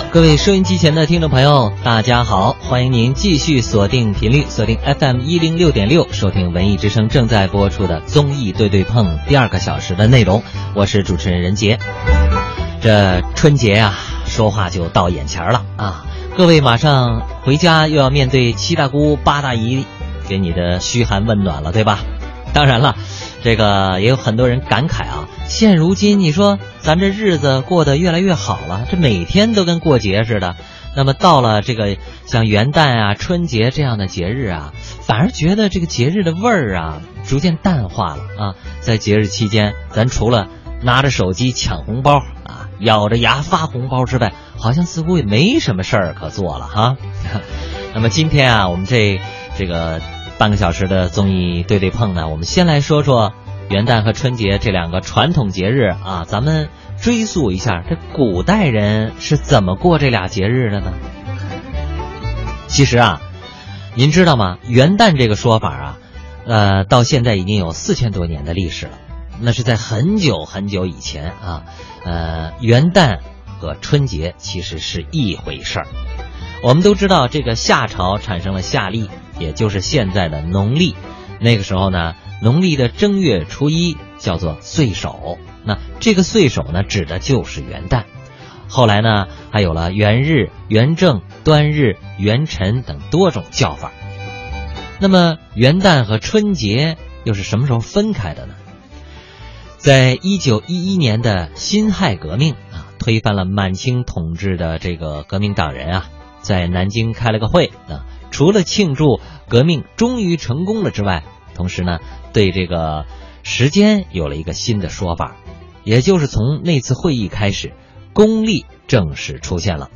各位收音机前的听众朋友，大家好，欢迎您继续锁定频率，锁定 FM 一零六点六，收听文艺之声正在播出的综艺对对碰第二个小时的内容。我是主持人任杰。这春节呀，说话就到眼前了啊！各位马上回家又要面对七大姑八大姨给你的嘘寒问暖了，对吧？当然了。这个也有很多人感慨啊，现如今你说咱这日子过得越来越好了，这每天都跟过节似的。那么到了这个像元旦啊、春节这样的节日啊，反而觉得这个节日的味儿啊逐渐淡化了啊。在节日期间，咱除了拿着手机抢红包啊、咬着牙发红包之外，好像似乎也没什么事儿可做了哈。那么今天啊，我们这这个。半个小时的综艺对对碰呢，我们先来说说元旦和春节这两个传统节日啊，咱们追溯一下，这古代人是怎么过这俩节日的呢？其实啊，您知道吗？元旦这个说法啊，呃，到现在已经有四千多年的历史了。那是在很久很久以前啊，呃，元旦和春节其实是一回事儿。我们都知道，这个夏朝产生了夏历。也就是现在的农历，那个时候呢，农历的正月初一叫做岁首，那这个岁首呢，指的就是元旦。后来呢，还有了元日、元正、端日、元辰等多种叫法。那么元旦和春节又是什么时候分开的呢？在一九一一年的辛亥革命啊，推翻了满清统治的这个革命党人啊，在南京开了个会啊。除了庆祝革命终于成功了之外，同时呢，对这个时间有了一个新的说法，也就是从那次会议开始，公历正式出现了，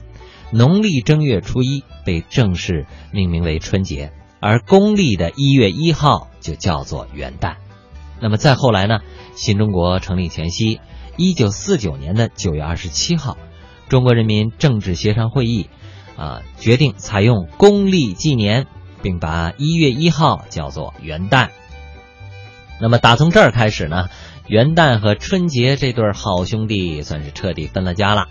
农历正月初一被正式命名为春节，而公历的一月一号就叫做元旦。那么再后来呢，新中国成立前夕，一九四九年的九月二十七号，中国人民政治协商会议。啊，决定采用公历纪年，并把一月一号叫做元旦。那么打从这儿开始呢，元旦和春节这对好兄弟算是彻底分了家了。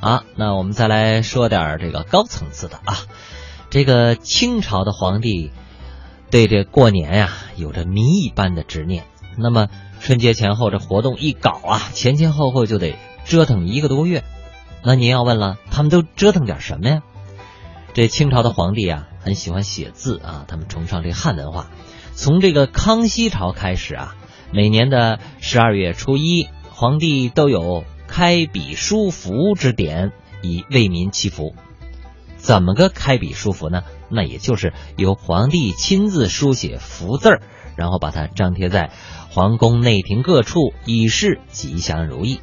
啊，那我们再来说点这个高层次的啊，这个清朝的皇帝对这过年呀有着谜一般的执念。那么春节前后这活动一搞啊，前前后后就得折腾一个多月。那您要问了，他们都折腾点什么呀？这清朝的皇帝啊，很喜欢写字啊，他们崇尚这汉文化。从这个康熙朝开始啊，每年的十二月初一，皇帝都有开笔书符之典，以为民祈福。怎么个开笔书符呢？那也就是由皇帝亲自书写福字儿，然后把它张贴在皇宫内廷各处，以示吉祥如意。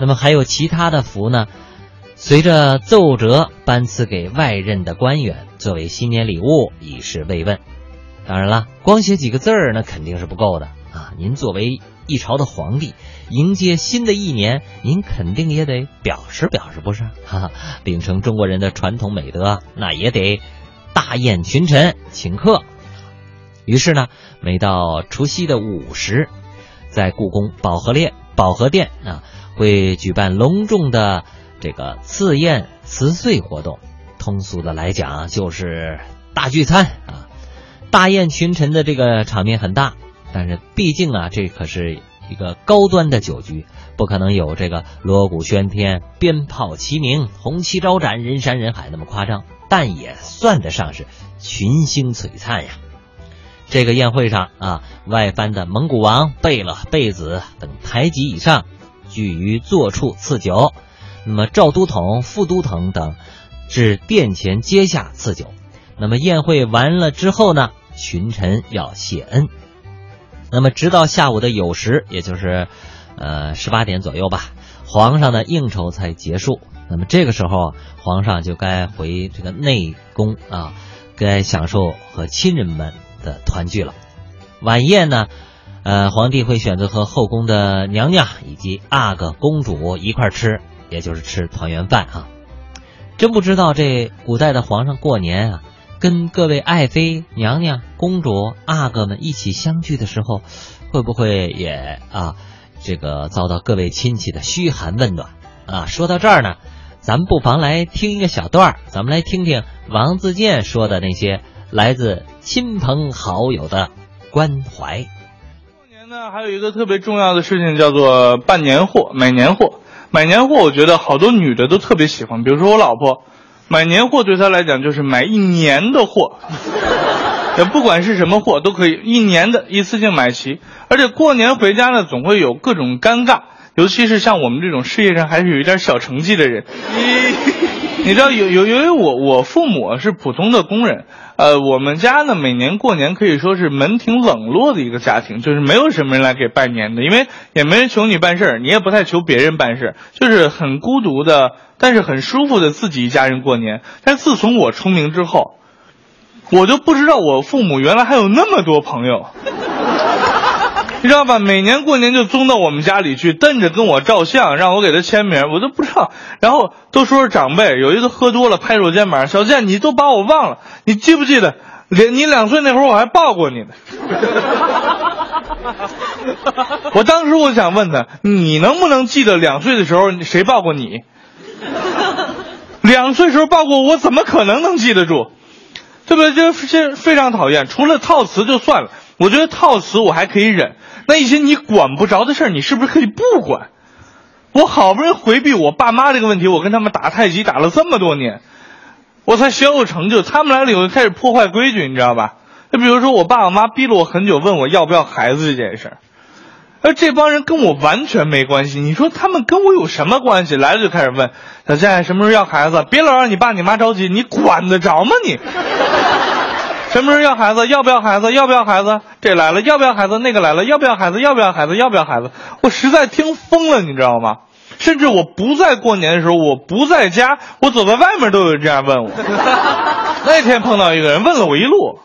那么还有其他的福呢？随着奏折颁赐给外任的官员，作为新年礼物，以示慰问。当然了，光写几个字儿那肯定是不够的啊！您作为一朝的皇帝，迎接新的一年，您肯定也得表示表示，不是？哈哈，秉承中国人的传统美德，那也得大宴群臣，请客。于是呢，每到除夕的午时，在故宫保和殿，保和殿啊。会举办隆重的这个赐宴辞岁活动，通俗的来讲就是大聚餐啊，大宴群臣的这个场面很大，但是毕竟啊，这可是一个高端的酒局，不可能有这个锣鼓喧天、鞭炮齐鸣、红旗招展、人山人海那么夸张，但也算得上是群星璀璨呀。这个宴会上啊，外藩的蒙古王贝勒、贝子等台级以上。聚于座处赐酒，那么赵都统、副都统等至殿前阶下赐酒。那么宴会完了之后呢，群臣要谢恩。那么直到下午的酉时，也就是呃十八点左右吧，皇上的应酬才结束。那么这个时候，皇上就该回这个内宫啊，该享受和亲人们的团聚了。晚宴呢？呃，皇帝会选择和后宫的娘娘以及阿哥公主一块吃，也就是吃团圆饭啊。真不知道这古代的皇上过年啊，跟各位爱妃、娘娘、公主、阿哥们一起相聚的时候，会不会也啊，这个遭到各位亲戚的嘘寒问暖啊？说到这儿呢，咱们不妨来听一个小段儿，咱们来听听王自健说的那些来自亲朋好友的关怀。过年呢，还有一个特别重要的事情叫做办年货、买年货。买年货，我觉得好多女的都特别喜欢，比如说我老婆，买年货对她来讲就是买一年的货，也不管是什么货都可以一年的一次性买齐。而且过年回家呢，总会有各种尴尬，尤其是像我们这种事业上还是有一点小成绩的人，你知道由由由于我我父母是普通的工人。呃，我们家呢，每年过年可以说是门庭冷落的一个家庭，就是没有什么人来给拜年的，因为也没人求你办事儿，你也不太求别人办事儿，就是很孤独的，但是很舒服的自己一家人过年。但自从我出名之后，我就不知道我父母原来还有那么多朋友。你知道吧？每年过年就宗到我们家里去，瞪着跟我照相，让我给他签名，我都不知道。然后都说是长辈，有一个喝多了拍着我肩膀：“小健，你都把我忘了，你记不记得？两你两岁那会儿我还抱过你呢。”我当时我想问他：“你能不能记得两岁的时候谁抱过你？两岁时候抱过我，怎么可能能记得住？对不对？这这非常讨厌。除了套词就算了，我觉得套词我还可以忍。”那一些你管不着的事儿，你是不是可以不管？我好不容易回避我爸妈这个问题，我跟他们打太极打了这么多年，我才小有成就。他们来了以后开始破坏规矩，你知道吧？就比如说我爸我妈逼了我很久，问我要不要孩子这件事儿，而这帮人跟我完全没关系。你说他们跟我有什么关系？来了就开始问小健什么时候要孩子？别老让你爸你妈着急，你管得着吗你？什么时候要孩子？要不要孩子？要不要孩子？这来了，要不要孩子？那个来了，要不要孩子？要不要孩子？要不要孩子？我实在听疯了，你知道吗？甚至我不在过年的时候，我不在家，我走在外面都有人这样问我。那天碰到一个人问了我一路，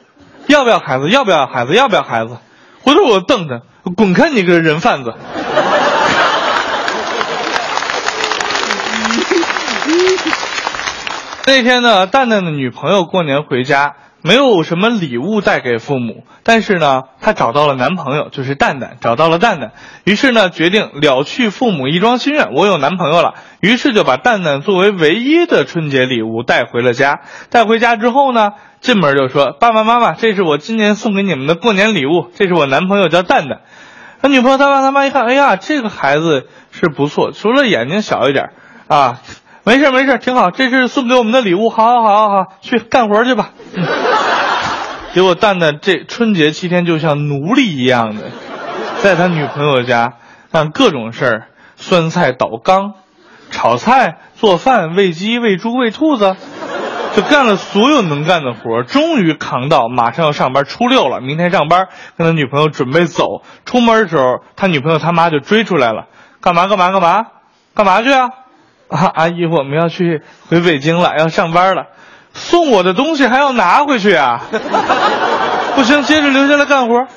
要不要孩子？要不要孩子？要不要孩子？回头我瞪他，滚开你个人贩子！那天呢，蛋蛋的女朋友过年回家。没有什么礼物带给父母，但是呢，她找到了男朋友，就是蛋蛋，找到了蛋蛋，于是呢，决定了去父母一桩心愿，我有男朋友了，于是就把蛋蛋作为唯一的春节礼物带回了家。带回家之后呢，进门就说：“爸爸妈妈，这是我今年送给你们的过年礼物，这是我男朋友叫蛋蛋。”他女朋友他爸他妈一看，哎呀，这个孩子是不错，除了眼睛小一点啊。没事没事，挺好。这是送给我们的礼物，好好好好好，去干活去吧。结果蛋蛋这春节七天就像奴隶一样的，在他女朋友家干各种事儿，酸菜倒缸，炒菜、做饭、喂鸡、喂猪、喂兔子，就干了所有能干的活终于扛到马上要上班，初六了，明天上班，跟他女朋友准备走。出门的时候，他女朋友他妈就追出来了，干嘛干嘛干嘛，干嘛去啊？啊，阿姨，我们要去回北京了，要上班了，送我的东西还要拿回去啊！不行，接着留下来干活。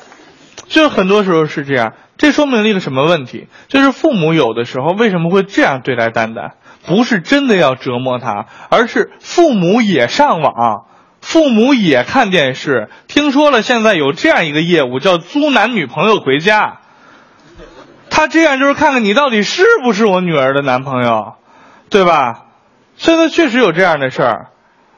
就是很多时候是这样，这说明了一个什么问题？就是父母有的时候为什么会这样对待蛋蛋？不是真的要折磨他，而是父母也上网，父母也看电视。听说了，现在有这样一个业务叫租男女朋友回家，他这样就是看看你到底是不是我女儿的男朋友。对吧？现在确实有这样的事儿，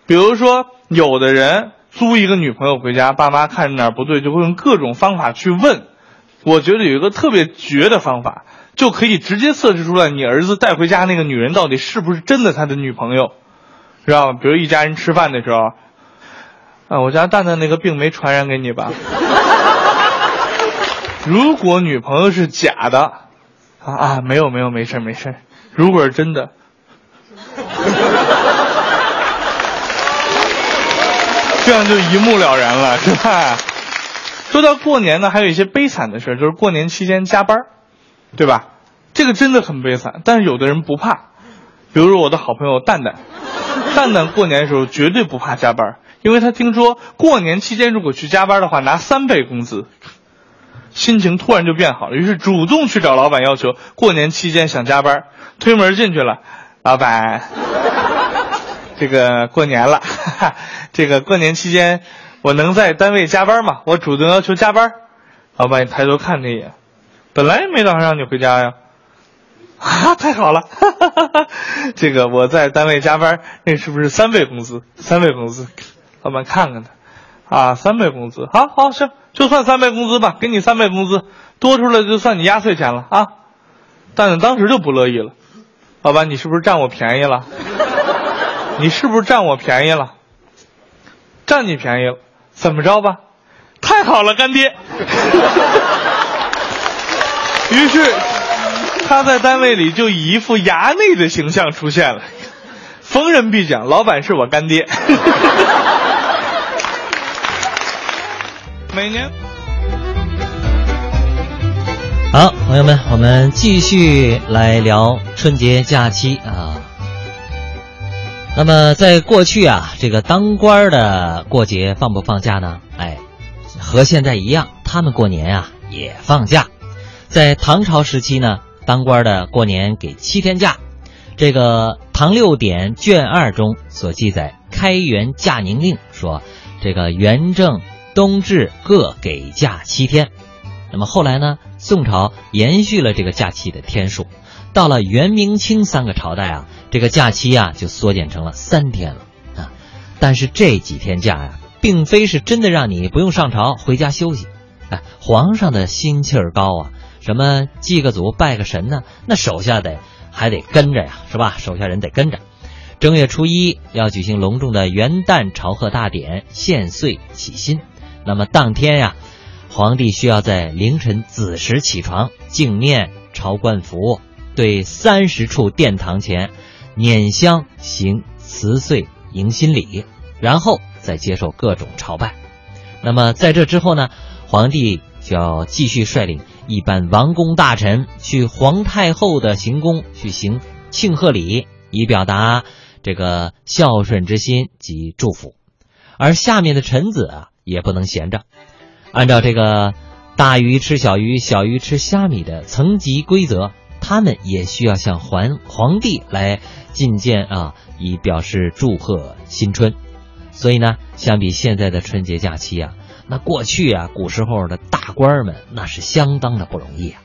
比如说，有的人租一个女朋友回家，爸妈看着哪儿不对，就会用各种方法去问。我觉得有一个特别绝的方法，就可以直接测试出来你儿子带回家那个女人到底是不是真的他的女朋友，知道吗？比如一家人吃饭的时候，啊，我家蛋蛋那个病没传染给你吧？如果女朋友是假的，啊啊，没有没有，没事没事。如果是真的。这样就一目了然了，是吧？说到过年呢，还有一些悲惨的事就是过年期间加班，对吧？这个真的很悲惨，但是有的人不怕，比如说我的好朋友蛋蛋，蛋蛋过年的时候绝对不怕加班，因为他听说过年期间如果去加班的话拿三倍工资，心情突然就变好了，于是主动去找老板要求过年期间想加班，推门进去了，老板。这个过年了，这个过年期间，我能在单位加班吗？我主动要求加班。老板，你抬头看他一眼，本来也没打算让你回家呀。啊，太好了！哈哈哈这个我在单位加班，那是不是三倍工资？三倍工资，老板看看他，啊，三倍工资，好好行，就算三倍工资吧，给你三倍工资，多出来就算你压岁钱了啊！蛋蛋当时就不乐意了，老板，你是不是占我便宜了？你是不是占我便宜了？占你便宜了，怎么着吧？太好了，干爹！于是。他在单位里就以一副衙内的形象出现了，逢人必讲老板是我干爹。每年，好，朋友们，我们继续来聊春节假期啊。那么在过去啊，这个当官的过节放不放假呢？哎，和现在一样，他们过年啊也放假。在唐朝时期呢。当官的过年给七天假，这个《唐六典》卷二中所记载《开元假宁令》说，这个元正、冬至各给假七天。那么后来呢，宋朝延续了这个假期的天数，到了元、明、清三个朝代啊，这个假期啊就缩减成了三天了啊。但是这几天假呀，并非是真的让你不用上朝回家休息，哎，皇上的心气儿高啊。什么祭个祖拜个神呢？那手下得还得跟着呀，是吧？手下人得跟着。正月初一要举行隆重的元旦朝贺大典，献岁启新。那么当天呀，皇帝需要在凌晨子时起床，敬念朝官服，对三十处殿堂前捻香行辞岁迎新礼，然后再接受各种朝拜。那么在这之后呢，皇帝就要继续率领。一般王公大臣去皇太后的行宫去行庆贺礼，以表达这个孝顺之心及祝福。而下面的臣子啊，也不能闲着，按照这个大鱼吃小鱼，小鱼吃虾米的层级规则，他们也需要向皇皇帝来觐见啊，以表示祝贺新春。所以呢，相比现在的春节假期啊。那过去啊，古时候的大官们那是相当的不容易啊。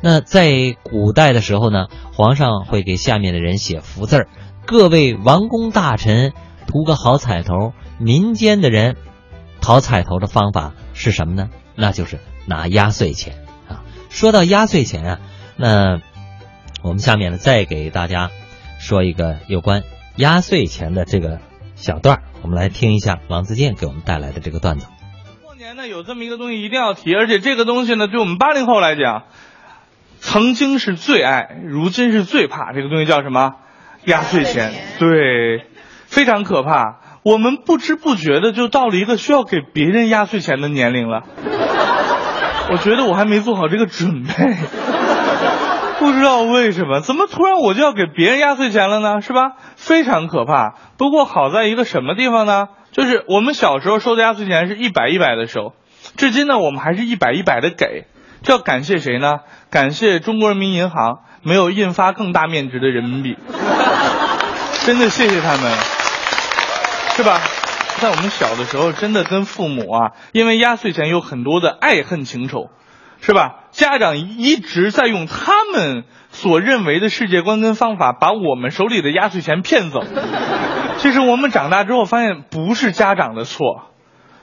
那在古代的时候呢，皇上会给下面的人写福字儿，各位王公大臣图个好彩头。民间的人讨彩头的方法是什么呢？那就是拿压岁钱啊。说到压岁钱啊，那我们下面呢再给大家说一个有关压岁钱的这个小段儿，我们来听一下王自健给我们带来的这个段子。过年呢有这么一个东西一定要提，而且这个东西呢，对我们八零后来讲，曾经是最爱，如今是最怕。这个东西叫什么？压岁钱。对，非常可怕。我们不知不觉的就到了一个需要给别人压岁钱的年龄了。我觉得我还没做好这个准备，不知道为什么，怎么突然我就要给别人压岁钱了呢？是吧？非常可怕。不过好在一个什么地方呢？就是我们小时候收的压岁钱是一百一百的收，至今呢我们还是一百一百的给，这要感谢谁呢？感谢中国人民银行没有印发更大面值的人民币，真的谢谢他们，是吧？在我们小的时候，真的跟父母啊，因为压岁钱有很多的爱恨情仇，是吧？家长一直在用他们所认为的世界观跟方法，把我们手里的压岁钱骗走。其实我们长大之后发现，不是家长的错，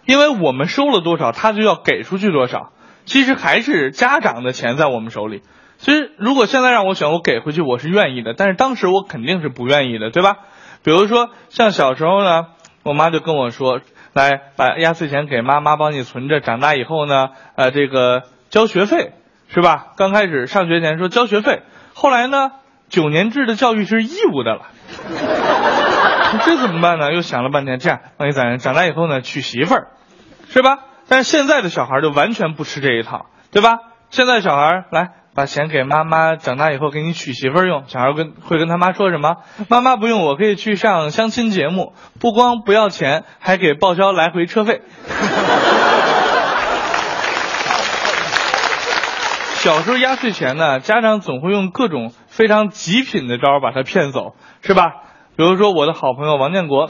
因为我们收了多少，他就要给出去多少。其实还是家长的钱在我们手里。其实如果现在让我选，我给回去我是愿意的，但是当时我肯定是不愿意的，对吧？比如说像小时候呢，我妈就跟我说：“来把压岁钱给妈妈帮你存着，长大以后呢，呃，这个交学费，是吧？刚开始上学前说交学费，后来呢，九年制的教育是义务的了。”这怎么办呢？又想了半天，这样，万一咱长大以后呢，娶媳妇儿，是吧？但是现在的小孩就完全不吃这一套，对吧？现在小孩来把钱给妈妈，长大以后给你娶媳妇用。小孩跟会跟他妈说什么？妈妈不用，我可以去上相亲节目，不光不要钱，还给报销来回车费。小时候压岁钱呢，家长总会用各种非常极品的招把他骗走，是吧？比如说我的好朋友王建国，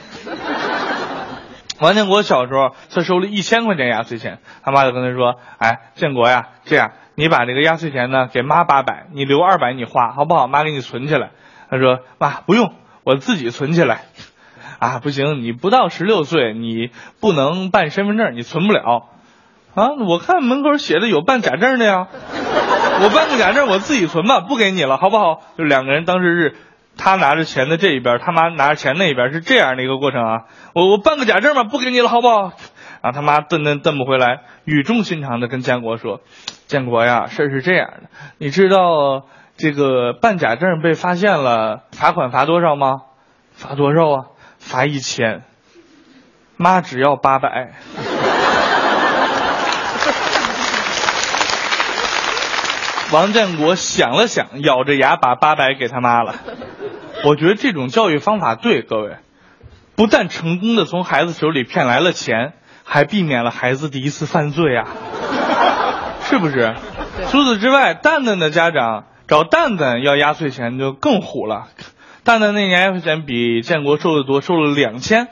王建国小时候他收了一千块钱压岁钱，他妈就跟他说：“哎，建国呀，这样你把这个压岁钱呢给妈八百，你留二百你花，好不好？妈给你存起来。他说妈不用，我自己存起来。啊，不行，你不到十六岁，你不能办身份证，你存不了。啊，我看门口写的有办假证的呀，我办个假证，我自己存吧，不给你了，好不好？就两个人当时是，他拿着钱的这一边，他妈拿着钱那一边，是这样的一个过程啊。我我办个假证吧，不给你了，好不好？然后他妈瞪瞪瞪不回来，语重心长的跟建国说：“建国呀，事儿是这样的，你知道这个办假证被发现了，罚款罚多少吗？罚多少啊？罚一千。妈只要八百。”王建国想了想，咬着牙把八百给他妈了。我觉得这种教育方法对，各位，不但成功的从孩子手里骗来了钱。还避免了孩子第一次犯罪啊，是不是？除此之外，蛋蛋的家长找蛋蛋要压岁钱就更虎了。蛋蛋那年压岁钱比建国收的多，收了两千。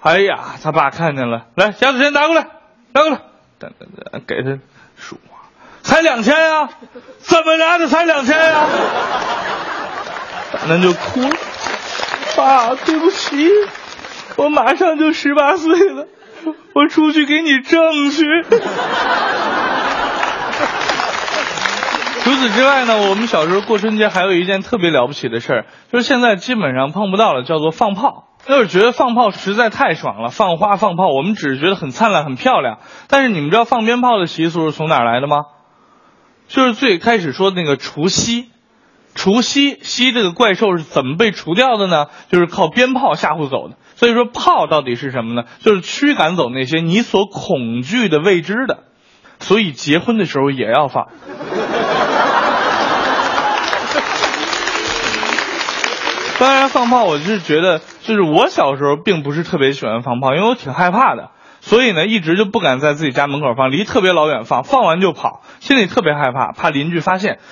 哎呀，他爸看见了，来压岁钱拿过来，拿过来。蛋蛋给他数，才两千呀？怎么拿的才两千呀？蛋蛋就哭了，爸，对不起，我马上就十八岁了。我出去给你挣去。除此之外呢，我们小时候过春节还有一件特别了不起的事儿，就是现在基本上碰不到了，叫做放炮。那是觉得放炮实在太爽了，放花放炮，我们只是觉得很灿烂、很漂亮。但是你们知道放鞭炮的习俗是从哪儿来的吗？就是最开始说的那个除夕。除夕，夕这个怪兽是怎么被除掉的呢？就是靠鞭炮吓唬走的。所以说，炮到底是什么呢？就是驱赶走那些你所恐惧的未知的。所以结婚的时候也要放。当然，放炮，我是觉得，就是我小时候并不是特别喜欢放炮，因为我挺害怕的，所以呢，一直就不敢在自己家门口放，离特别老远放，放完就跑，心里特别害怕，怕邻居发现。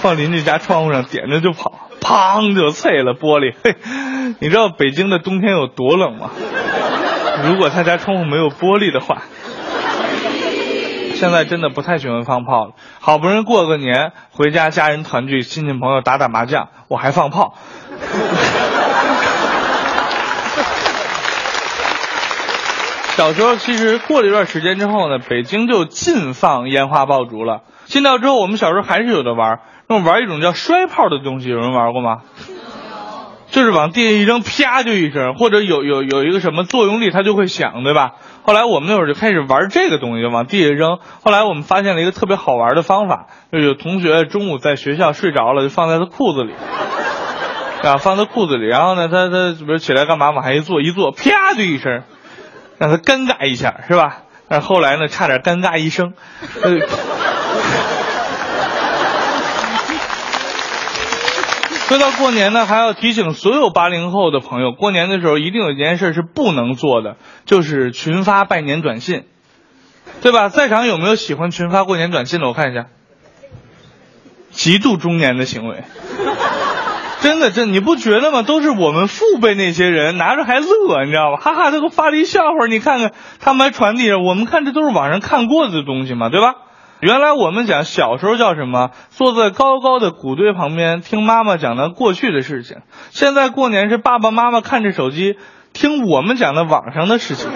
放邻居家窗户上，点着就跑，砰就碎了玻璃。嘿，你知道北京的冬天有多冷吗？如果他家窗户没有玻璃的话，现在真的不太喜欢放炮了。好不容易过个年，回家家人团聚，亲戚朋友打打麻将，我还放炮。小时候其实过了一段时间之后呢，北京就禁放烟花爆竹了。禁掉之后，我们小时候还是有的玩。那么玩一种叫摔炮的东西，有人玩过吗？就是往地下一扔，啪就一声，或者有有有一个什么作用力，它就会响，对吧？后来我们那会儿就开始玩这个东西，往地下扔。后来我们发现了一个特别好玩的方法，就有同学中午在学校睡着了，就放在他裤子里，啊，放在裤子里，然后呢，他他比如起来干嘛，往下一坐，一坐，啪就一声，让他尴尬一下，是吧？但后来呢，差点尴尬一生。说到过年呢，还要提醒所有八零后的朋友，过年的时候一定有一件事是不能做的，就是群发拜年短信，对吧？在场有没有喜欢群发过年短信的？我看一下，极度中年的行为，真的，真你不觉得吗？都是我们父辈那些人拿着还乐，你知道吧？哈哈，这个发了一笑话，你看看他们还传递着，我们看这都是网上看过的东西嘛，对吧？原来我们讲小时候叫什么？坐在高高的谷堆旁边听妈妈讲的过去的事情。现在过年是爸爸妈妈看着手机听我们讲的网上的事情，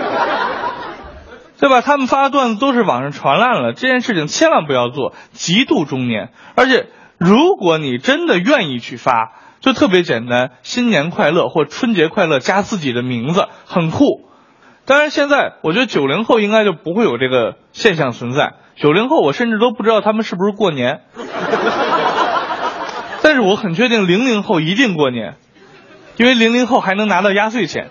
对吧？他们发的段子都是网上传烂了，这件事情千万不要做，极度中年。而且如果你真的愿意去发，就特别简单，新年快乐或春节快乐加自己的名字，很酷。当然，现在我觉得九零后应该就不会有这个现象存在。九零后，我甚至都不知道他们是不是过年，但是我很确定零零后一定过年，因为零零后还能拿到压岁钱。